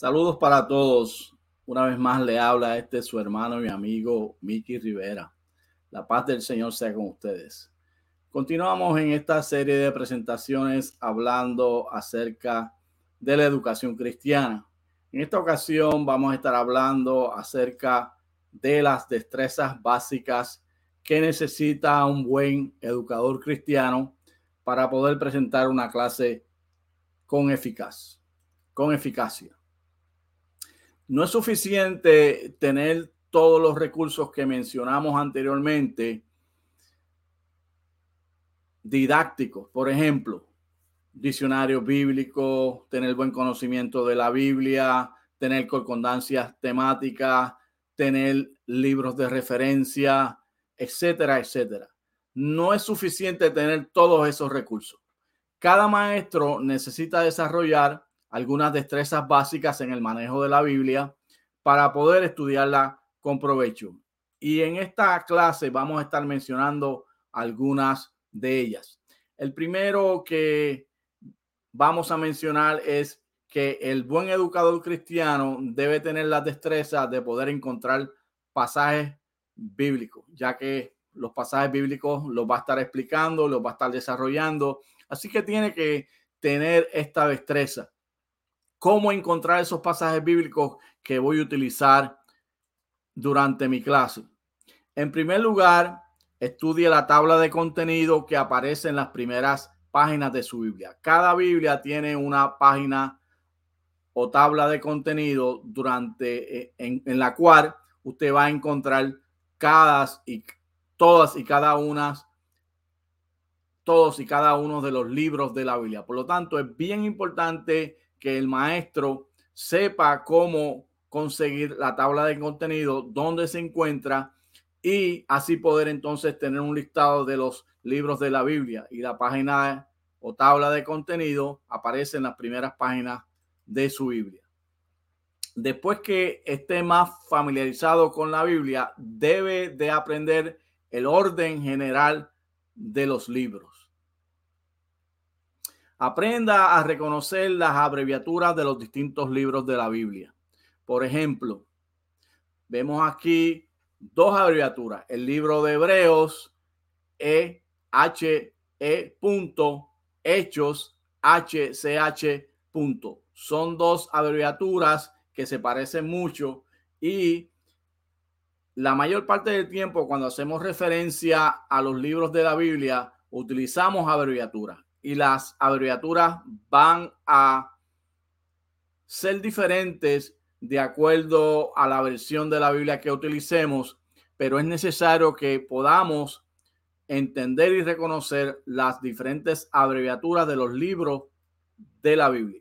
Saludos para todos. Una vez más le habla este su hermano y amigo Miki Rivera. La paz del Señor sea con ustedes. Continuamos en esta serie de presentaciones hablando acerca de la educación cristiana. En esta ocasión vamos a estar hablando acerca de las destrezas básicas que necesita un buen educador cristiano para poder presentar una clase con eficaz, con eficacia. No es suficiente tener todos los recursos que mencionamos anteriormente didácticos, por ejemplo, diccionario bíblico, tener buen conocimiento de la Biblia, tener concordancias temáticas, tener libros de referencia, etcétera, etcétera. No es suficiente tener todos esos recursos. Cada maestro necesita desarrollar algunas destrezas básicas en el manejo de la Biblia para poder estudiarla con provecho. Y en esta clase vamos a estar mencionando algunas de ellas. El primero que vamos a mencionar es que el buen educador cristiano debe tener la destreza de poder encontrar pasajes bíblicos, ya que los pasajes bíblicos los va a estar explicando, los va a estar desarrollando. Así que tiene que tener esta destreza cómo encontrar esos pasajes bíblicos que voy a utilizar durante mi clase. En primer lugar, estudie la tabla de contenido que aparece en las primeras páginas de su Biblia. Cada Biblia tiene una página o tabla de contenido durante eh, en, la cual usted va a encontrar cada y todas y cada una todos y cada uno de los libros de la Biblia. Por lo tanto, es bien importante que el maestro sepa cómo conseguir la tabla de contenido, dónde se encuentra y así poder entonces tener un listado de los libros de la Biblia y la página o tabla de contenido aparece en las primeras páginas de su Biblia. Después que esté más familiarizado con la Biblia, debe de aprender el orden general de los libros. Aprenda a reconocer las abreviaturas de los distintos libros de la Biblia. Por ejemplo, vemos aquí dos abreviaturas. El libro de Hebreos, E, H, E, Hechos, H, C, H, punto. Son dos abreviaturas que se parecen mucho y la mayor parte del tiempo cuando hacemos referencia a los libros de la Biblia utilizamos abreviaturas y las abreviaturas van a ser diferentes de acuerdo a la versión de la Biblia que utilicemos, pero es necesario que podamos entender y reconocer las diferentes abreviaturas de los libros de la Biblia.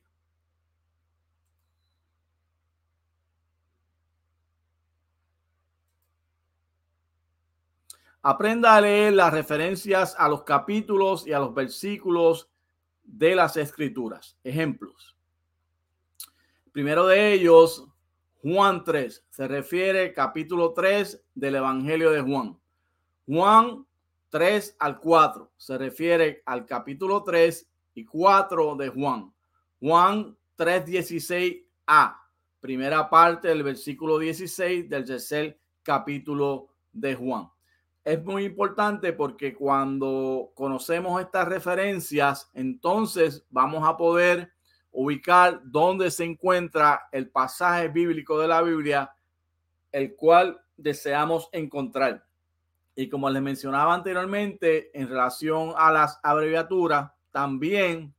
Aprenda a leer las referencias a los capítulos y a los versículos de las escrituras. Ejemplos. Primero de ellos, Juan 3, se refiere capítulo 3 del Evangelio de Juan. Juan 3 al 4 se refiere al capítulo 3 y 4 de Juan. Juan 3, 16a, primera parte del versículo 16 del tercer capítulo de Juan es muy importante porque cuando conocemos estas referencias, entonces vamos a poder ubicar dónde se encuentra el pasaje bíblico de la Biblia, el cual deseamos encontrar. Y como les mencionaba anteriormente, en relación a las abreviaturas, también,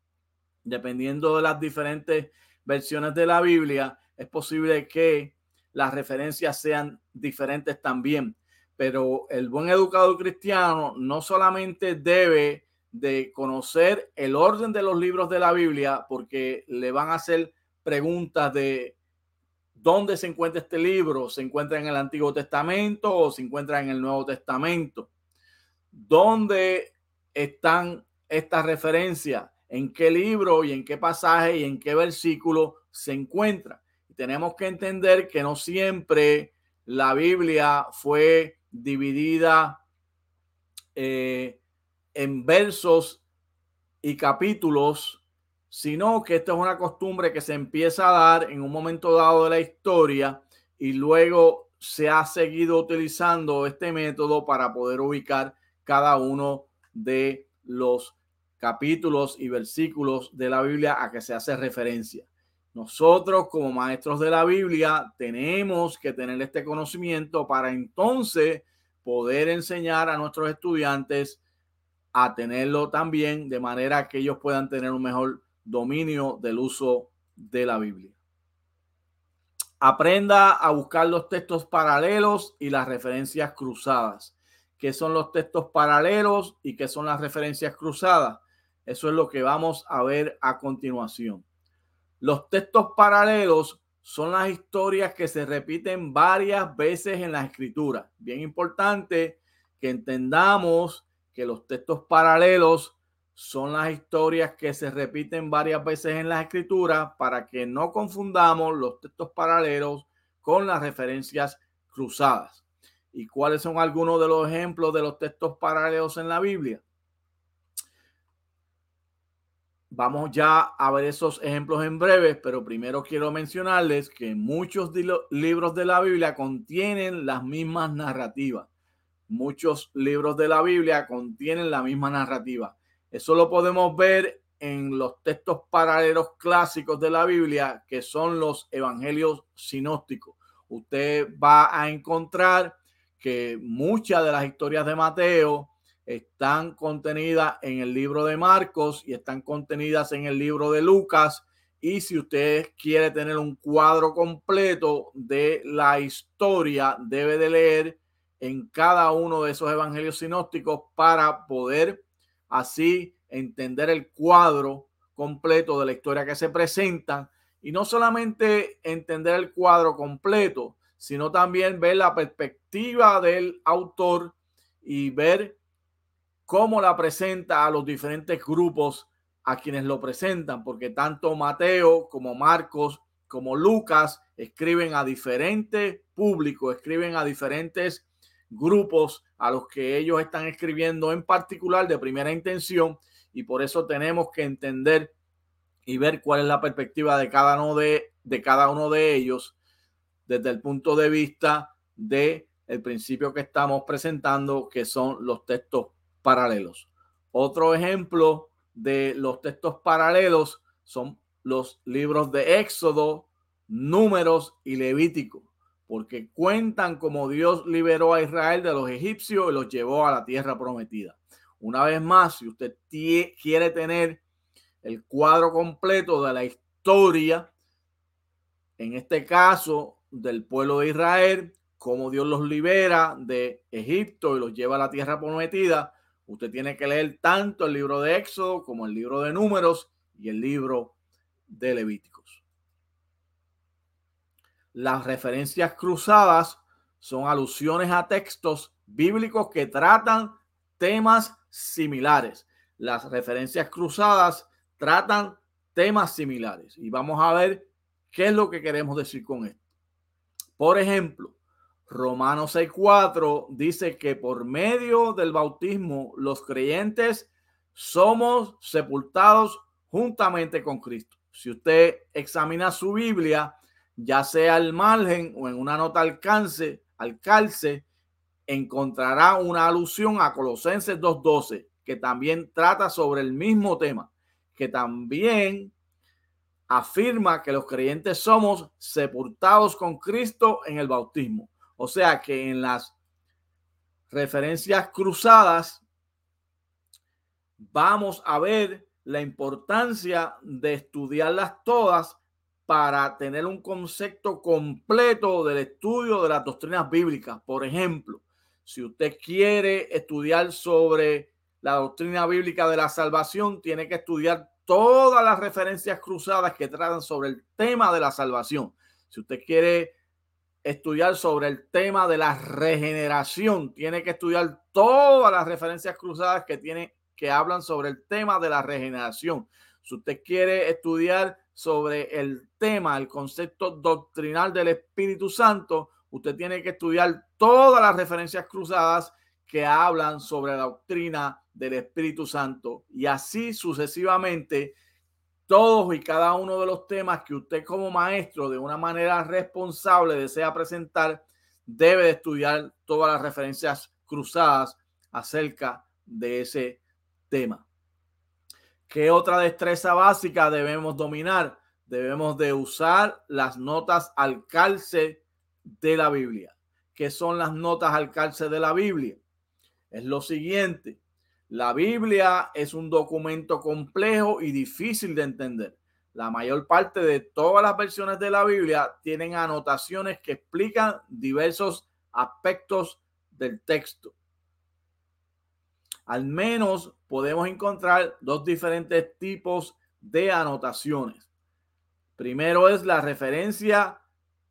dependiendo de las diferentes versiones de la Biblia, es posible que las referencias sean diferentes también pero el buen educador cristiano no solamente debe de conocer el orden de los libros de la Biblia, porque le van a hacer preguntas de dónde se encuentra este libro, se encuentra en el Antiguo Testamento o se encuentra en el Nuevo Testamento. ¿Dónde están estas referencias? ¿En qué libro y en qué pasaje y en qué versículo se encuentra? tenemos que entender que no siempre la Biblia fue dividida eh, en versos y capítulos sino que esto es una costumbre que se empieza a dar en un momento dado de la historia y luego se ha seguido utilizando este método para poder ubicar cada uno de los capítulos y versículos de la Biblia a que se hace referencia. Nosotros como maestros de la Biblia tenemos que tener este conocimiento para entonces poder enseñar a nuestros estudiantes a tenerlo también de manera que ellos puedan tener un mejor dominio del uso de la Biblia. Aprenda a buscar los textos paralelos y las referencias cruzadas. ¿Qué son los textos paralelos y qué son las referencias cruzadas? Eso es lo que vamos a ver a continuación. Los textos paralelos son las historias que se repiten varias veces en la escritura. Bien importante que entendamos que los textos paralelos son las historias que se repiten varias veces en la escritura para que no confundamos los textos paralelos con las referencias cruzadas. ¿Y cuáles son algunos de los ejemplos de los textos paralelos en la Biblia? Vamos ya a ver esos ejemplos en breve, pero primero quiero mencionarles que muchos libros de la Biblia contienen las mismas narrativas. Muchos libros de la Biblia contienen la misma narrativa. Eso lo podemos ver en los textos paralelos clásicos de la Biblia, que son los evangelios sinópticos. Usted va a encontrar que muchas de las historias de Mateo, están contenidas en el libro de Marcos y están contenidas en el libro de Lucas. Y si usted quiere tener un cuadro completo de la historia, debe de leer en cada uno de esos evangelios sinópticos para poder así entender el cuadro completo de la historia que se presenta y no solamente entender el cuadro completo, sino también ver la perspectiva del autor y ver cómo la presenta a los diferentes grupos a quienes lo presentan, porque tanto Mateo como Marcos como Lucas escriben a diferentes públicos, escriben a diferentes grupos a los que ellos están escribiendo en particular de primera intención y por eso tenemos que entender y ver cuál es la perspectiva de cada uno de, de cada uno de ellos desde el punto de vista de el principio que estamos presentando que son los textos paralelos. Otro ejemplo de los textos paralelos son los libros de Éxodo, Números y Levítico, porque cuentan como Dios liberó a Israel de los egipcios y los llevó a la tierra prometida. Una vez más, si usted quiere tener el cuadro completo de la historia, en este caso del pueblo de Israel, cómo Dios los libera de Egipto y los lleva a la tierra prometida, Usted tiene que leer tanto el libro de Éxodo como el libro de Números y el libro de Levíticos. Las referencias cruzadas son alusiones a textos bíblicos que tratan temas similares. Las referencias cruzadas tratan temas similares y vamos a ver qué es lo que queremos decir con esto. Por ejemplo, Romanos 6.4 dice que por medio del bautismo los creyentes somos sepultados juntamente con Cristo. Si usted examina su Biblia, ya sea al margen o en una nota alcance, al calce, encontrará una alusión a Colosenses 2.12, que también trata sobre el mismo tema, que también afirma que los creyentes somos sepultados con Cristo en el bautismo. O sea que en las referencias cruzadas vamos a ver la importancia de estudiarlas todas para tener un concepto completo del estudio de las doctrinas bíblicas. Por ejemplo, si usted quiere estudiar sobre la doctrina bíblica de la salvación, tiene que estudiar todas las referencias cruzadas que tratan sobre el tema de la salvación. Si usted quiere estudiar sobre el tema de la regeneración. Tiene que estudiar todas las referencias cruzadas que tiene que hablan sobre el tema de la regeneración. Si usted quiere estudiar sobre el tema, el concepto doctrinal del Espíritu Santo, usted tiene que estudiar todas las referencias cruzadas que hablan sobre la doctrina del Espíritu Santo y así sucesivamente todos y cada uno de los temas que usted como maestro de una manera responsable desea presentar, debe de estudiar todas las referencias cruzadas acerca de ese tema. ¿Qué otra destreza básica debemos dominar? Debemos de usar las notas al calce de la Biblia. ¿Qué son las notas al calce de la Biblia? Es lo siguiente. La Biblia es un documento complejo y difícil de entender. La mayor parte de todas las versiones de la Biblia tienen anotaciones que explican diversos aspectos del texto. Al menos podemos encontrar dos diferentes tipos de anotaciones. Primero es la referencia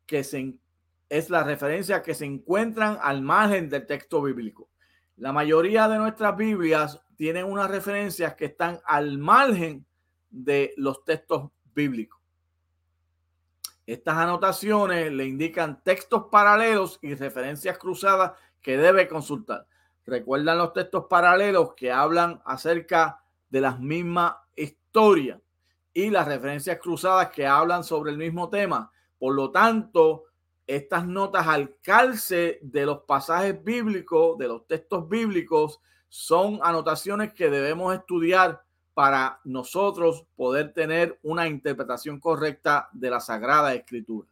que se es la referencia que se encuentran al margen del texto bíblico. La mayoría de nuestras Biblias tienen unas referencias que están al margen de los textos bíblicos. Estas anotaciones le indican textos paralelos y referencias cruzadas que debe consultar. Recuerdan los textos paralelos que hablan acerca de las mismas historias y las referencias cruzadas que hablan sobre el mismo tema. Por lo tanto, estas notas al calce de los pasajes bíblicos, de los textos bíblicos, son anotaciones que debemos estudiar para nosotros poder tener una interpretación correcta de la Sagrada Escritura.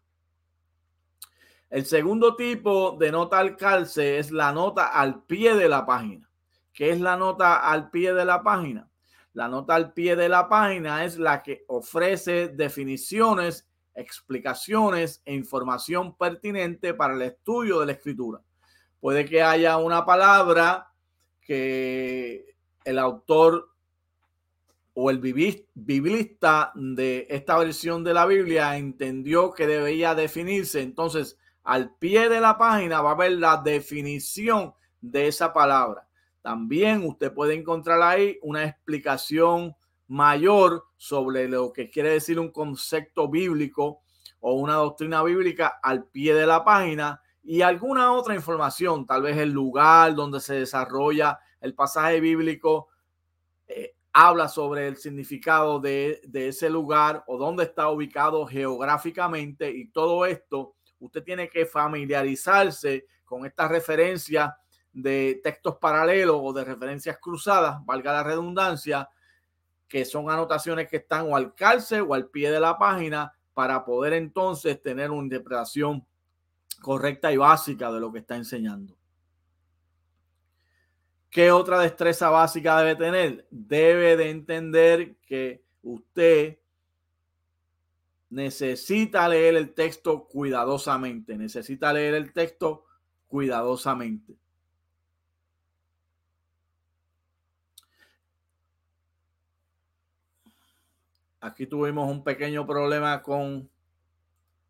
El segundo tipo de nota al calce es la nota al pie de la página. ¿Qué es la nota al pie de la página? La nota al pie de la página es la que ofrece definiciones explicaciones e información pertinente para el estudio de la escritura. Puede que haya una palabra que el autor o el biblista de esta versión de la Biblia entendió que debía definirse. Entonces, al pie de la página va a ver la definición de esa palabra. También usted puede encontrar ahí una explicación mayor sobre lo que quiere decir un concepto bíblico o una doctrina bíblica al pie de la página y alguna otra información, tal vez el lugar donde se desarrolla el pasaje bíblico, eh, habla sobre el significado de, de ese lugar o dónde está ubicado geográficamente y todo esto, usted tiene que familiarizarse con esta referencia de textos paralelos o de referencias cruzadas, valga la redundancia, que son anotaciones que están o al calce o al pie de la página para poder entonces tener una interpretación correcta y básica de lo que está enseñando. ¿Qué otra destreza básica debe tener? Debe de entender que usted necesita leer el texto cuidadosamente, necesita leer el texto cuidadosamente. Aquí tuvimos un pequeño problema con,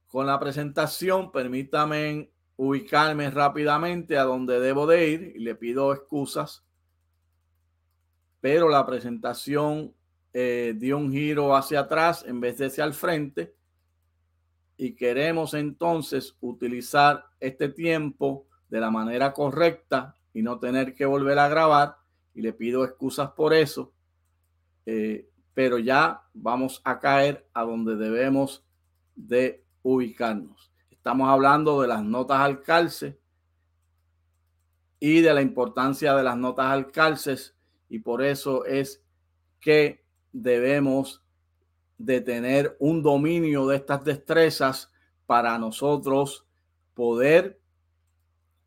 con la presentación. Permítame ubicarme rápidamente a donde debo de ir y le pido excusas. Pero la presentación eh, dio un giro hacia atrás en vez de hacia el frente. Y queremos entonces utilizar este tiempo de la manera correcta y no tener que volver a grabar. Y le pido excusas por eso. Eh, pero ya vamos a caer a donde debemos de ubicarnos. Estamos hablando de las notas al calce y de la importancia de las notas al calces y por eso es que debemos de tener un dominio de estas destrezas para nosotros poder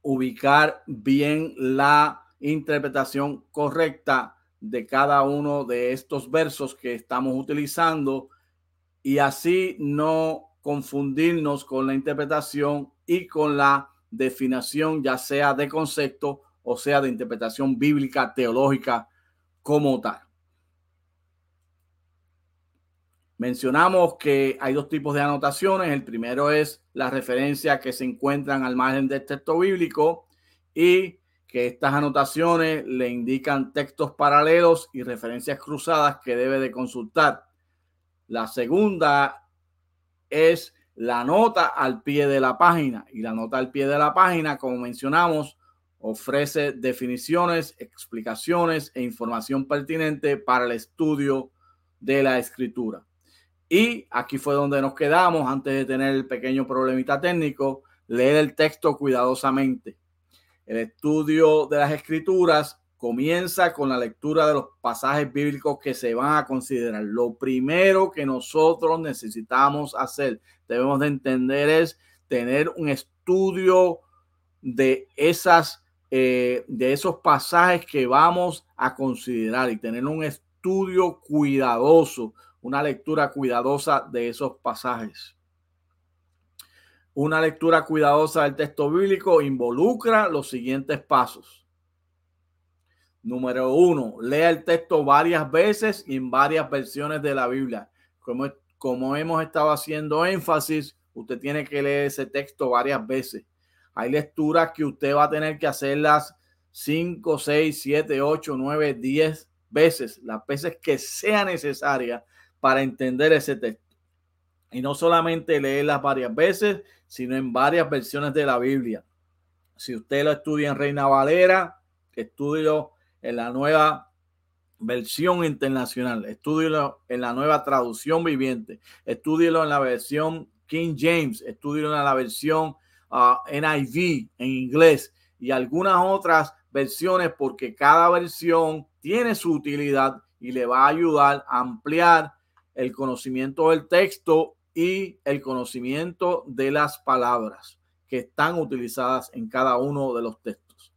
ubicar bien la interpretación correcta de cada uno de estos versos que estamos utilizando y así no confundirnos con la interpretación y con la definición, ya sea de concepto o sea de interpretación bíblica, teológica como tal. Mencionamos que hay dos tipos de anotaciones. El primero es la referencia que se encuentran al margen del texto bíblico y que estas anotaciones le indican textos paralelos y referencias cruzadas que debe de consultar. La segunda es la nota al pie de la página y la nota al pie de la página, como mencionamos, ofrece definiciones, explicaciones e información pertinente para el estudio de la escritura. Y aquí fue donde nos quedamos antes de tener el pequeño problemita técnico, leer el texto cuidadosamente. El estudio de las escrituras comienza con la lectura de los pasajes bíblicos que se van a considerar. Lo primero que nosotros necesitamos hacer, debemos de entender es tener un estudio de esas eh, de esos pasajes que vamos a considerar y tener un estudio cuidadoso, una lectura cuidadosa de esos pasajes. Una lectura cuidadosa del texto bíblico involucra los siguientes pasos. Número uno, lea el texto varias veces y en varias versiones de la Biblia. Como, como hemos estado haciendo énfasis, usted tiene que leer ese texto varias veces. Hay lecturas que usted va a tener que hacerlas 5, 6, 7, 8, 9, 10 veces, las veces que sea necesaria para entender ese texto. Y no solamente leerlas varias veces, sino en varias versiones de la Biblia. Si usted lo estudia en Reina Valera, estudio en la nueva versión internacional, estúdielo en la nueva traducción viviente, estúdielo en la versión King James, estúdielo en la versión uh, NIV en inglés y algunas otras versiones porque cada versión tiene su utilidad y le va a ayudar a ampliar el conocimiento del texto y el conocimiento de las palabras que están utilizadas en cada uno de los textos.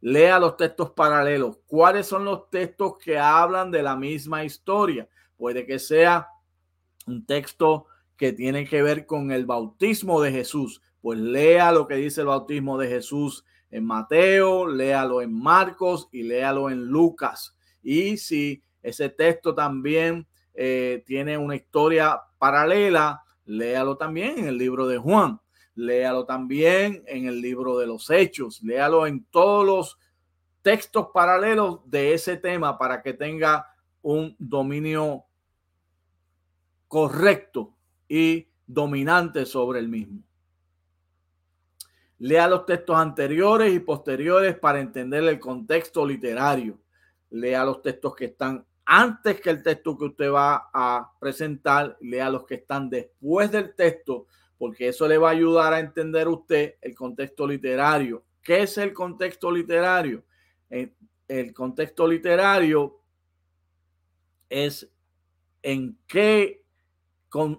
Lea los textos paralelos. ¿Cuáles son los textos que hablan de la misma historia? Puede que sea un texto que tiene que ver con el bautismo de Jesús. Pues lea lo que dice el bautismo de Jesús en Mateo, léalo en Marcos y léalo en Lucas. Y si ese texto también eh, tiene una historia paralela, léalo también en el libro de Juan léalo también en el libro de los hechos, léalo en todos los textos paralelos de ese tema para que tenga un dominio correcto y dominante sobre el mismo. Lea los textos anteriores y posteriores para entender el contexto literario. Lea los textos que están antes que el texto que usted va a presentar. Lea los que están después del texto porque eso le va a ayudar a entender usted el contexto literario. ¿Qué es el contexto literario? El contexto literario es en qué,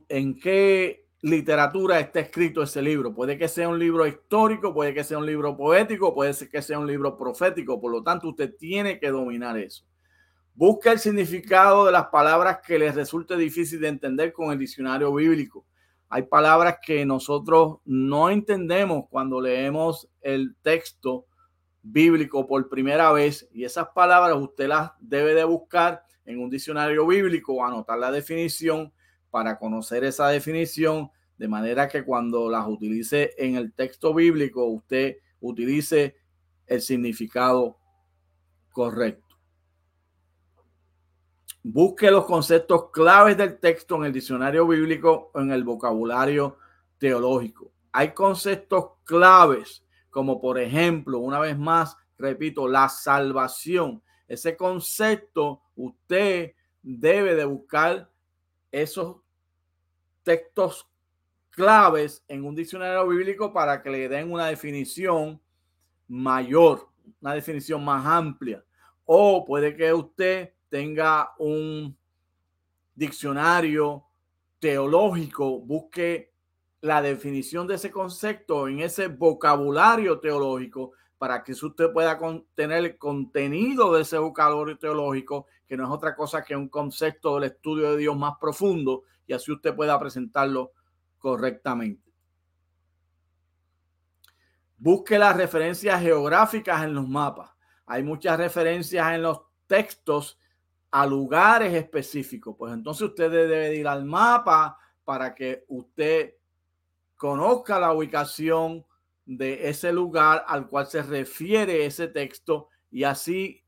en qué literatura está escrito ese libro. Puede que sea un libro histórico, puede que sea un libro poético, puede ser que sea un libro profético. Por lo tanto, usted tiene que dominar eso. Busca el significado de las palabras que les resulte difícil de entender con el diccionario bíblico hay palabras que nosotros no entendemos cuando leemos el texto bíblico por primera vez y esas palabras usted las debe de buscar en un diccionario bíblico anotar la definición para conocer esa definición de manera que cuando las utilice en el texto bíblico usted utilice el significado correcto. Busque los conceptos claves del texto en el diccionario bíblico o en el vocabulario teológico. Hay conceptos claves, como por ejemplo, una vez más, repito, la salvación. Ese concepto usted debe de buscar esos textos claves en un diccionario bíblico para que le den una definición mayor, una definición más amplia. O puede que usted tenga un diccionario teológico, busque la definición de ese concepto en ese vocabulario teológico para que usted pueda tener el contenido de ese vocabulario teológico, que no es otra cosa que un concepto del estudio de Dios más profundo, y así usted pueda presentarlo correctamente. Busque las referencias geográficas en los mapas. Hay muchas referencias en los textos a lugares específicos. Pues entonces usted debe ir al mapa para que usted conozca la ubicación de ese lugar al cual se refiere ese texto y así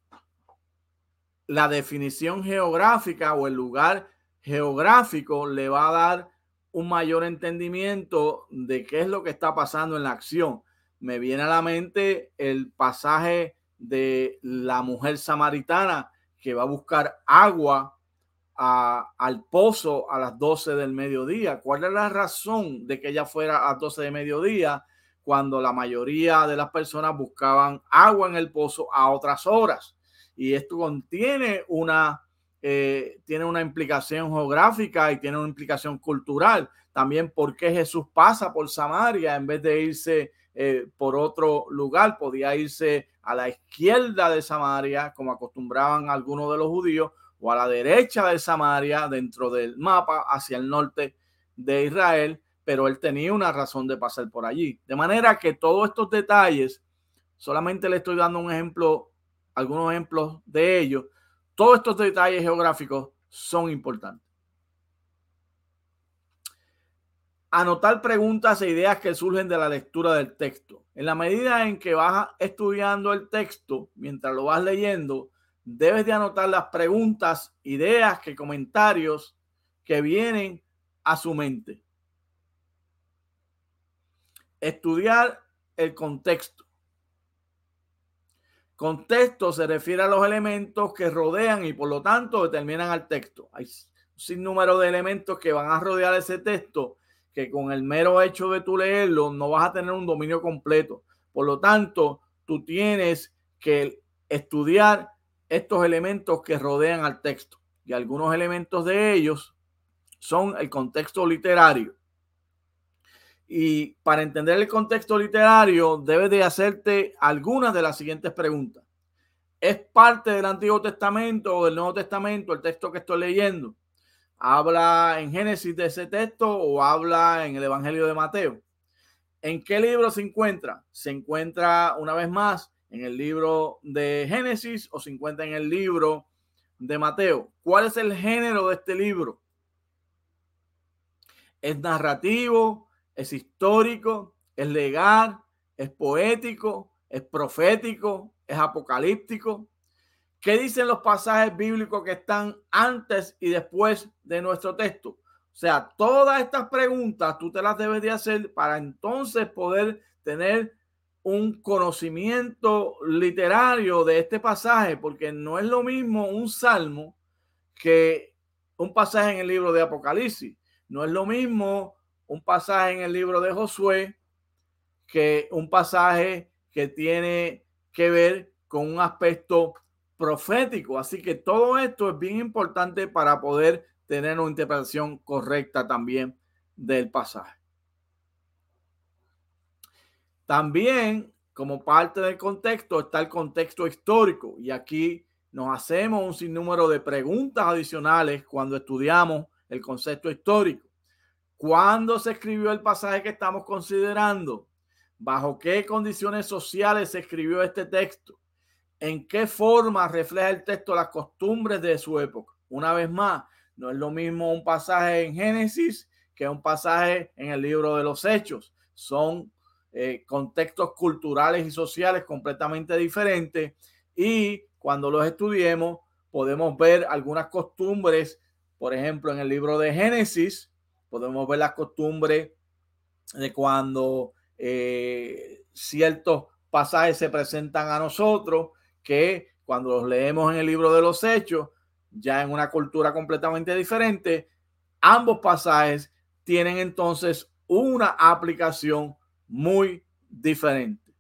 la definición geográfica o el lugar geográfico le va a dar un mayor entendimiento de qué es lo que está pasando en la acción. Me viene a la mente el pasaje de la mujer samaritana que va a buscar agua al pozo a las 12 del mediodía. ¿Cuál es la razón de que ella fuera a las 12 de mediodía cuando la mayoría de las personas buscaban agua en el pozo a otras horas? Y esto contiene una, eh, tiene una implicación geográfica y tiene una implicación cultural. También por qué Jesús pasa por Samaria en vez de irse eh, por otro lugar, podía irse a la izquierda de Samaria, como acostumbraban algunos de los judíos, o a la derecha de Samaria, dentro del mapa, hacia el norte de Israel, pero él tenía una razón de pasar por allí. De manera que todos estos detalles, solamente le estoy dando un ejemplo, algunos ejemplos de ellos, todos estos detalles geográficos son importantes. Anotar preguntas e ideas que surgen de la lectura del texto. En la medida en que vas estudiando el texto, mientras lo vas leyendo, debes de anotar las preguntas, ideas, que comentarios que vienen a su mente. Estudiar el contexto. Contexto se refiere a los elementos que rodean y por lo tanto determinan al texto. Hay un sinnúmero de elementos que van a rodear ese texto que con el mero hecho de tú leerlo no vas a tener un dominio completo. Por lo tanto, tú tienes que estudiar estos elementos que rodean al texto. Y algunos elementos de ellos son el contexto literario. Y para entender el contexto literario, debes de hacerte algunas de las siguientes preguntas. ¿Es parte del Antiguo Testamento o del Nuevo Testamento el texto que estoy leyendo? ¿Habla en Génesis de ese texto o habla en el Evangelio de Mateo? ¿En qué libro se encuentra? Se encuentra una vez más en el libro de Génesis o se encuentra en el libro de Mateo. ¿Cuál es el género de este libro? ¿Es narrativo? ¿Es histórico? ¿Es legal? ¿Es poético? ¿Es profético? ¿Es apocalíptico? ¿Qué dicen los pasajes bíblicos que están antes y después de nuestro texto? O sea, todas estas preguntas tú te las debes de hacer para entonces poder tener un conocimiento literario de este pasaje, porque no es lo mismo un salmo que un pasaje en el libro de Apocalipsis. No es lo mismo un pasaje en el libro de Josué que un pasaje que tiene que ver con un aspecto profético. Así que todo esto es bien importante para poder tener una interpretación correcta también del pasaje. También, como parte del contexto, está el contexto histórico. Y aquí nos hacemos un sinnúmero de preguntas adicionales cuando estudiamos el concepto histórico. ¿Cuándo se escribió el pasaje que estamos considerando? ¿Bajo qué condiciones sociales se escribió este texto? ¿En qué forma refleja el texto las costumbres de su época? Una vez más, no es lo mismo un pasaje en Génesis que un pasaje en el libro de los Hechos. Son eh, contextos culturales y sociales completamente diferentes y cuando los estudiemos podemos ver algunas costumbres, por ejemplo, en el libro de Génesis, podemos ver las costumbres de cuando eh, ciertos pasajes se presentan a nosotros, que cuando los leemos en el libro de los Hechos, ya en una cultura completamente diferente, ambos pasajes tienen entonces una aplicación muy diferente.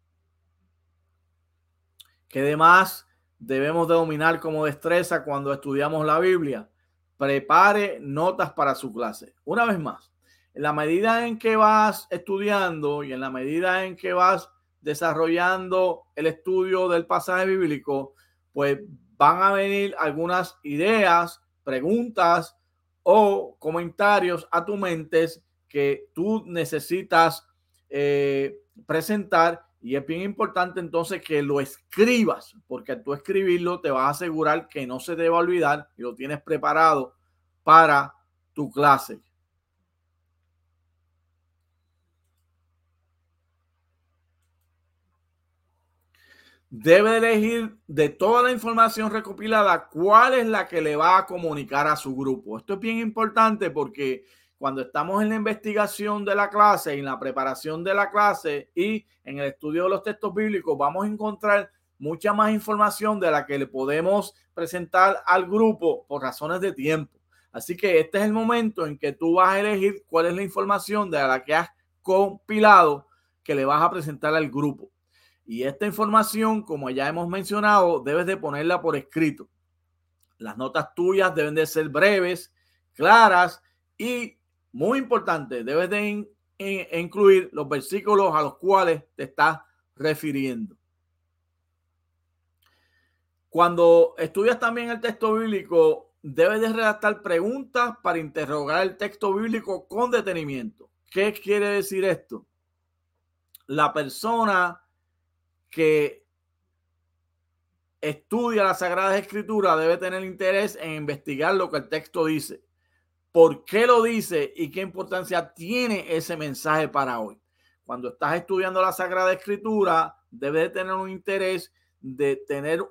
Que además debemos de dominar como destreza cuando estudiamos la Biblia. Prepare notas para su clase. Una vez más, en la medida en que vas estudiando y en la medida en que vas desarrollando el estudio del pasaje bíblico, pues van a venir algunas ideas, preguntas o comentarios a tu mente que tú necesitas eh, presentar y es bien importante entonces que lo escribas, porque tú escribirlo te va a asegurar que no se te va a olvidar y lo tienes preparado para tu clase. Debe elegir de toda la información recopilada cuál es la que le va a comunicar a su grupo. Esto es bien importante porque cuando estamos en la investigación de la clase, en la preparación de la clase y en el estudio de los textos bíblicos, vamos a encontrar mucha más información de la que le podemos presentar al grupo por razones de tiempo. Así que este es el momento en que tú vas a elegir cuál es la información de la que has compilado que le vas a presentar al grupo. Y esta información, como ya hemos mencionado, debes de ponerla por escrito. Las notas tuyas deben de ser breves, claras y, muy importante, debes de incluir los versículos a los cuales te estás refiriendo. Cuando estudias también el texto bíblico, debes de redactar preguntas para interrogar el texto bíblico con detenimiento. ¿Qué quiere decir esto? La persona que estudia la Sagrada Escritura debe tener interés en investigar lo que el texto dice, por qué lo dice y qué importancia tiene ese mensaje para hoy. Cuando estás estudiando la Sagrada Escritura, debes tener un interés de tener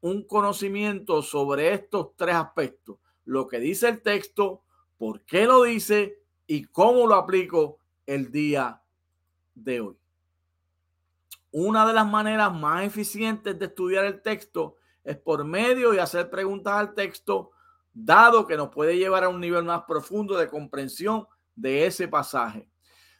un conocimiento sobre estos tres aspectos. Lo que dice el texto, por qué lo dice y cómo lo aplico el día de hoy. Una de las maneras más eficientes de estudiar el texto es por medio de hacer preguntas al texto, dado que nos puede llevar a un nivel más profundo de comprensión de ese pasaje.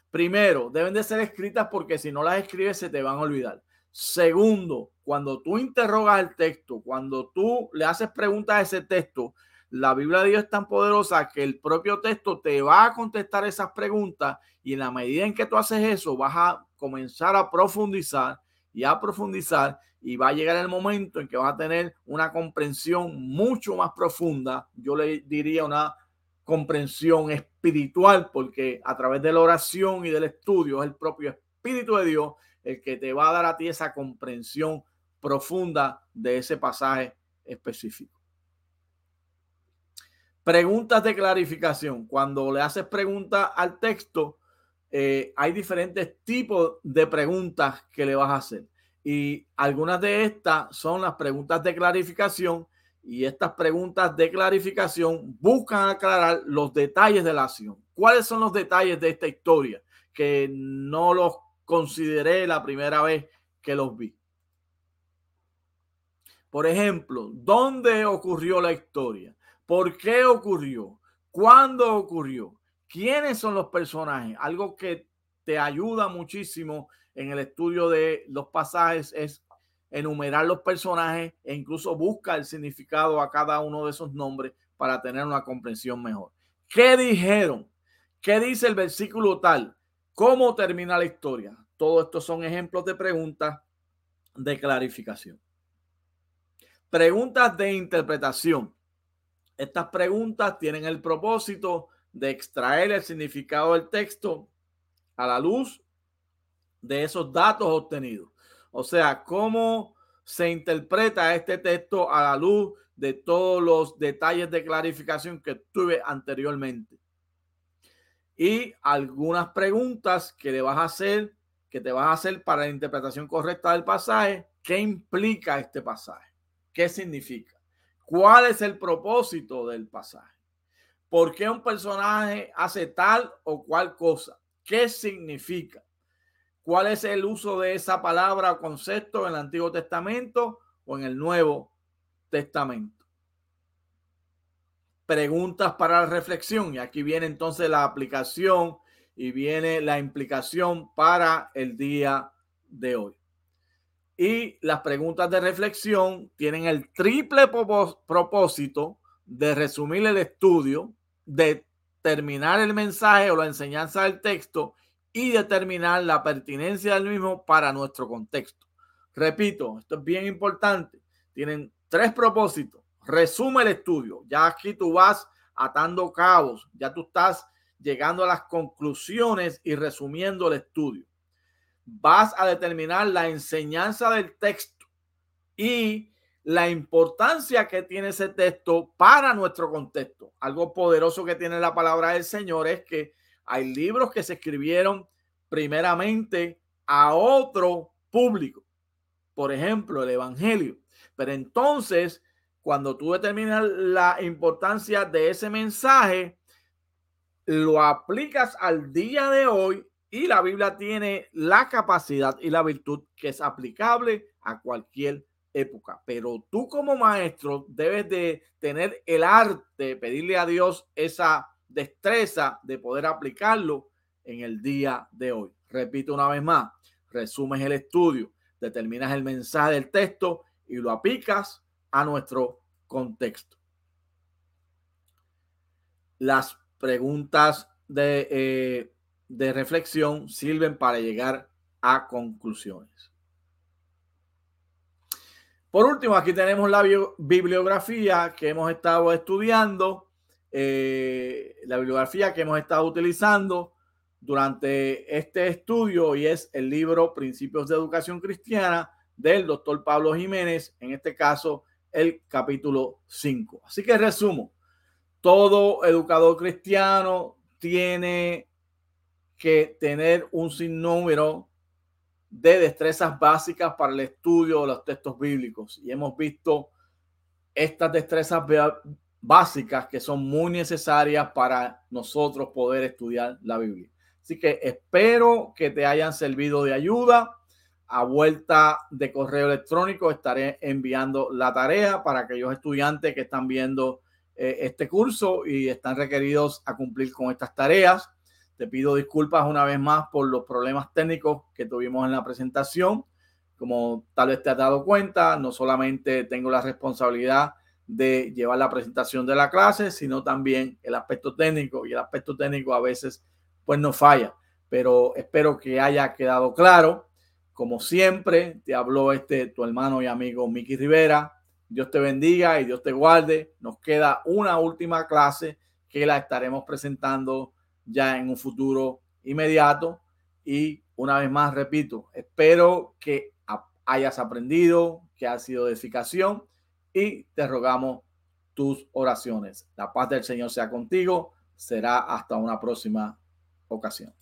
Primero, deben de ser escritas porque si no las escribes se te van a olvidar. Segundo, cuando tú interrogas el texto, cuando tú le haces preguntas a ese texto, la Biblia de Dios es tan poderosa que el propio texto te va a contestar esas preguntas y en la medida en que tú haces eso, vas a comenzar a profundizar y a profundizar y va a llegar el momento en que vas a tener una comprensión mucho más profunda, yo le diría una comprensión espiritual, porque a través de la oración y del estudio es el propio Espíritu de Dios el que te va a dar a ti esa comprensión profunda de ese pasaje específico. Preguntas de clarificación. Cuando le haces preguntas al texto, eh, hay diferentes tipos de preguntas que le vas a hacer. Y algunas de estas son las preguntas de clarificación y estas preguntas de clarificación buscan aclarar los detalles de la acción. ¿Cuáles son los detalles de esta historia que no los consideré la primera vez que los vi. Por ejemplo, ¿dónde ocurrió la historia? ¿Por qué ocurrió? ¿Cuándo ocurrió? ¿Quiénes son los personajes? Algo que te ayuda muchísimo en el estudio de los pasajes es enumerar los personajes e incluso busca el significado a cada uno de esos nombres para tener una comprensión mejor. ¿Qué dijeron? ¿Qué dice el versículo tal? ¿Cómo termina la historia? Todo esto son ejemplos de preguntas de clarificación. Preguntas de interpretación. Estas preguntas tienen el propósito de extraer el significado del texto a la luz de esos datos obtenidos. O sea, cómo se interpreta este texto a la luz de todos los detalles de clarificación que tuve anteriormente y algunas preguntas que le vas a hacer, que te vas a hacer para la interpretación correcta del pasaje. ¿Qué implica este pasaje? ¿Qué significa? ¿Cuál es el propósito del pasaje? ¿Por qué un personaje hace tal o cual cosa? ¿Qué significa? ¿Cuál es el uso de esa palabra o concepto en el Antiguo Testamento o en el Nuevo Testamento? preguntas para la reflexión. Y aquí viene entonces la aplicación y viene la implicación para el día de hoy. Y las preguntas de reflexión tienen el triple propósito de resumir el estudio, de terminar el mensaje o la enseñanza del texto y determinar la pertinencia del mismo para nuestro contexto. Repito, esto es bien importante. Tienen tres propósitos resume el estudio. Ya aquí tú vas atando cabos, ya tú estás llegando a las conclusiones y resumiendo el estudio. Vas a determinar la enseñanza del texto y la importancia que tiene ese texto para nuestro contexto. Algo poderoso que tiene la palabra del Señor es que hay libros que se escribieron primeramente a otro público. Por ejemplo, el Evangelio. Pero entonces cuando tú determinas la importancia de ese mensaje, lo aplicas al día de hoy y la Biblia tiene la capacidad y la virtud que es aplicable a cualquier época. Pero tú como maestro debes de tener el arte, pedirle a Dios esa destreza de poder aplicarlo en el día de hoy. Repito una vez más, resumes el estudio, determinas el mensaje del texto y lo aplicas a nuestro contexto. Las preguntas de, eh, de reflexión sirven para llegar a conclusiones. Por último, aquí tenemos la bibliografía que hemos estado estudiando, eh, la bibliografía que hemos estado utilizando durante este estudio y es el libro Principios de Educación Cristiana del doctor Pablo Jiménez, en este caso el capítulo 5. Así que resumo, todo educador cristiano tiene que tener un sinnúmero de destrezas básicas para el estudio de los textos bíblicos. Y hemos visto estas destrezas básicas que son muy necesarias para nosotros poder estudiar la Biblia. Así que espero que te hayan servido de ayuda. A vuelta de correo electrónico estaré enviando la tarea para aquellos estudiantes que están viendo eh, este curso y están requeridos a cumplir con estas tareas. Te pido disculpas una vez más por los problemas técnicos que tuvimos en la presentación. Como tal vez te has dado cuenta, no solamente tengo la responsabilidad de llevar la presentación de la clase, sino también el aspecto técnico. Y el aspecto técnico a veces pues no falla. Pero espero que haya quedado claro. Como siempre, te habló este tu hermano y amigo Miki Rivera. Dios te bendiga y Dios te guarde. Nos queda una última clase que la estaremos presentando ya en un futuro inmediato. Y una vez más, repito, espero que hayas aprendido, que ha sido de edificación y te rogamos tus oraciones. La paz del Señor sea contigo. Será hasta una próxima ocasión.